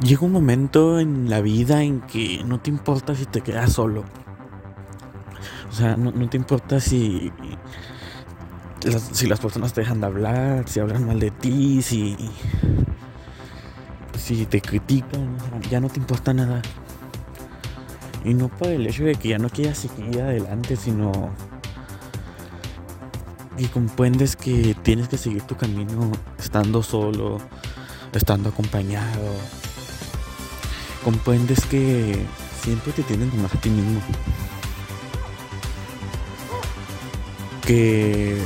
llega un momento en la vida en que no te importa si te quedas solo. O sea, no, te importa si, si las personas te dejan de hablar, si hablan mal de ti, si, si te critican, ya no te importa nada. Y no por el hecho de que ya no quieras seguir adelante, sino que comprendes que tienes que seguir tu camino estando solo, estando acompañado. Comprendes que siempre te tienen más a ti mismo. Que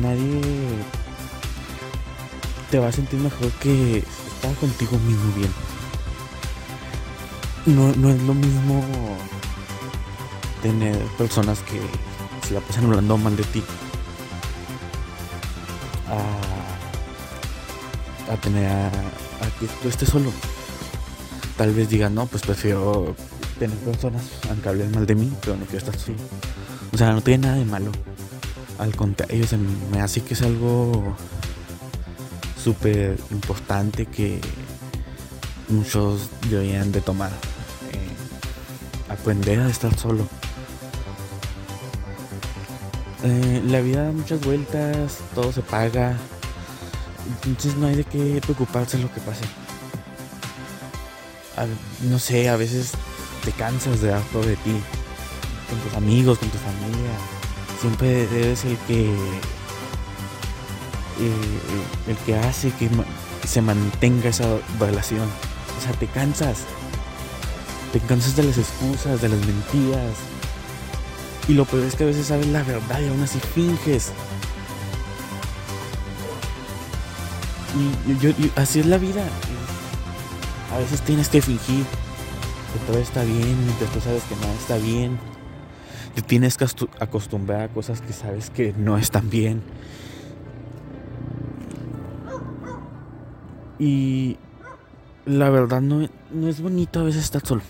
nadie te va a sentir mejor que estar contigo mismo bien. No, no es lo mismo tener personas que se la pasan hablando mal de ti a, tener a, que tú estés solo. Tal vez digan, no, pues prefiero tener personas aunque hablen mal de mí, pero no quiero estar solo. O sea, no tiene nada de malo. Al contrario, se me hace que es algo súper importante que muchos deberían de tomar. Eh, aprender a estar solo. Eh, la vida da muchas vueltas, todo se paga. Entonces no hay de qué preocuparse lo que pase. no sé, a veces te cansas de dar todo de ti. Con tus amigos, con tu familia. Siempre eres el que. Eh, el que hace que se mantenga esa relación. O sea, te cansas. Te cansas de las excusas, de las mentiras, y lo peor es que a veces sabes la verdad y aún así finges. Y yo, así es la vida. A veces tienes que fingir que todo está bien mientras tú sabes que nada está bien. Te tienes que acostumbrar a cosas que sabes que no están bien. Y la verdad no, no es bonito a veces estar solo.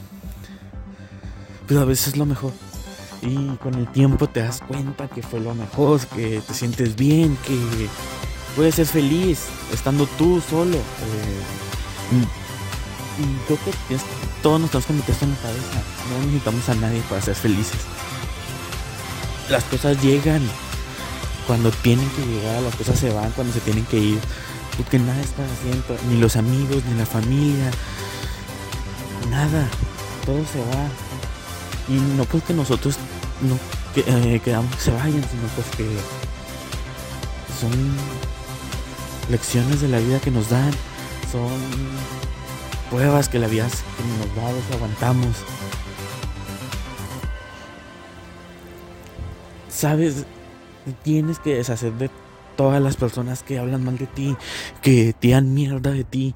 Pero a veces es lo mejor y con el tiempo te das cuenta que fue lo mejor, que te sientes bien, que puedes ser feliz estando tú solo. Eh, y, creo que todos nos tenemos que en la cabeza. No necesitamos a nadie para ser felices. Las cosas llegan cuando tienen que llegar, las cosas se van cuando se tienen que ir. Porque nada está haciendo, ni los amigos, ni la familia, nada, todo se va. Y no porque nosotros no que, eh, quedamos que se vayan, sino pues que son lecciones de la vida que nos dan, son pruebas que la vida nos da, que aguantamos. Sabes, tienes que deshacer de todas las personas que hablan mal de ti, que te dan mierda de ti,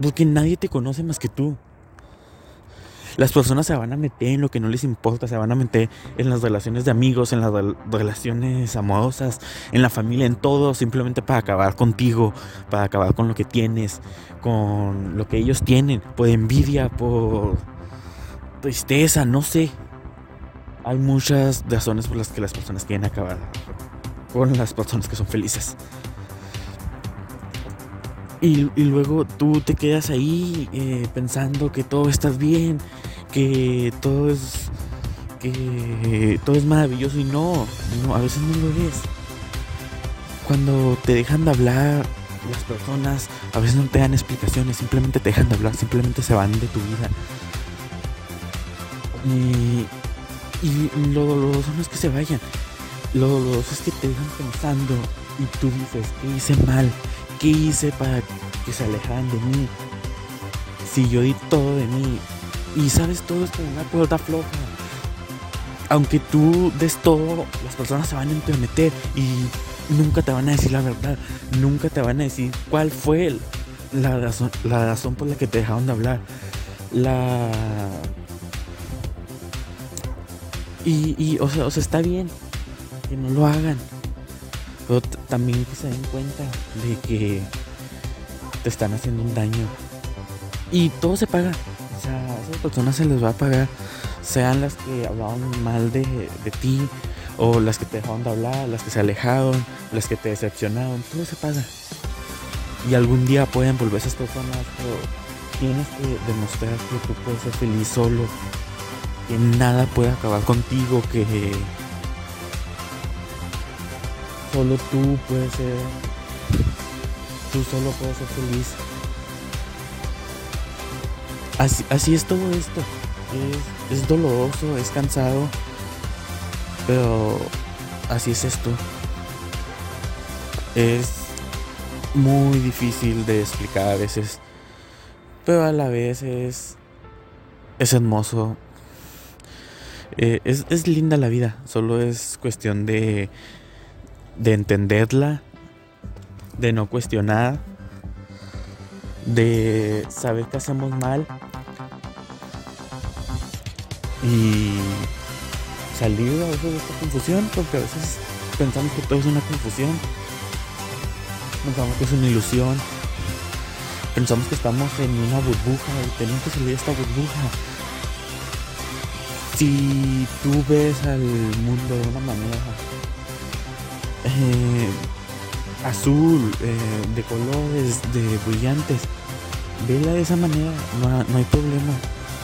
porque nadie te conoce más que tú. Las personas se van a meter en lo que no les importa, se van a meter en las relaciones de amigos, en las relaciones amorosas, en la familia, en todo, simplemente para acabar contigo, para acabar con lo que tienes, con lo que ellos tienen, por envidia, por tristeza, no sé. Hay muchas razones por las que las personas quieren acabar con las personas que son felices. Y, luego tú te quedas ahí eh, pensando que todo está bien, que todo es que todo es maravilloso y no, no, a veces no lo es. Cuando te dejan de hablar las personas, a veces no te dan explicaciones, simplemente te dejan de hablar, simplemente se van de tu vida. Y, y lo doloroso no es que se vayan, lo doloroso es que te dejan pensando y tú dices, ¿qué hice mal? ¿Qué hice para que se alejaran de mí? Si yo di todo de mí. Y sabes, todo esto una cuerda floja. Aunque tú des todo, las personas se van a entrometer y nunca te van a decir la verdad. Nunca te van a decir cuál fue la razón, la razón por la que te dejaron de hablar. La. Y, y o, sea, o sea, está bien que no lo hagan. Pero también que se den cuenta de que te están haciendo un daño. Y todo se paga. Sea, a esas personas se les va a pagar. Sean las que hablaban mal de, de ti, o las que te dejaron de hablar, las que se alejaron, las que te decepcionaron. Todo se paga. Y algún día pueden volver esas personas, pero tienes que demostrar que tú puedes ser feliz solo. Que nada puede acabar contigo, que solo tú puedes ser. Tú solo puedes ser feliz. Así, así es todo esto. Es, es doloroso, es cansado. Pero así es esto. Es muy difícil de explicar a veces. Pero a la vez es. Es hermoso. Eh, es, es linda la vida. Solo es cuestión de. de entenderla. De no cuestionar. De saber que hacemos mal. Y salir a veces de esta confusión. Porque a veces pensamos que todo es una confusión. Pensamos que es una ilusión. Pensamos que estamos en una burbuja y tenemos que salir de esta burbuja. Si tú ves al mundo de una manera eh, azul, eh, de colores, de brillantes, vela de esa manera, no, no hay problema.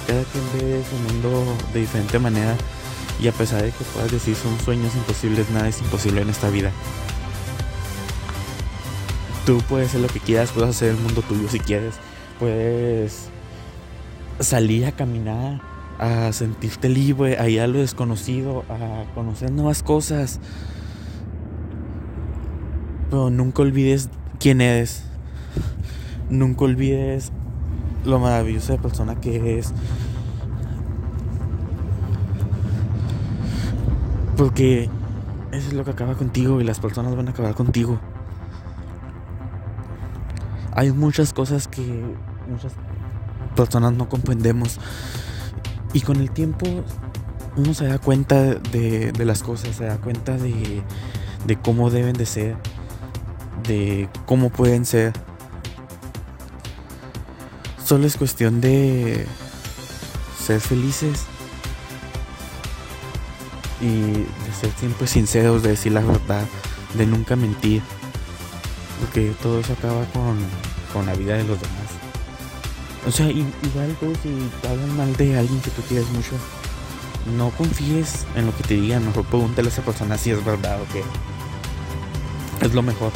Cada quien ve su mundo de diferente manera y a pesar de que puedas decir son sueños imposibles, nada es imposible en esta vida. Tú puedes hacer lo que quieras, puedes hacer el mundo tuyo si quieres. Puedes salir a caminar, a sentirte libre, a ir a lo desconocido, a conocer nuevas cosas. Pero nunca olvides quién eres. Nunca olvides lo maravillosa de persona que eres. Porque eso es lo que acaba contigo y las personas van a acabar contigo hay muchas cosas que muchas personas no comprendemos. Y con el tiempo uno se da cuenta de, las cosas, se da cuenta de, de cómo deben de ser, de cómo pueden ser. Solo es cuestión de ser felices y de ser siempre sinceros, de decir la verdad, de nunca mentir. Porque todo eso acaba con, con la vida de los demás. O sea, igual si te hablan mal de alguien que tú quieres mucho, no confíes en lo que te digan, mejor pregúntale a esa persona si es verdad o qué. Es lo mejor.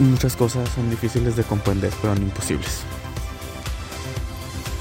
Muchas cosas son difíciles de comprender, pero no imposibles.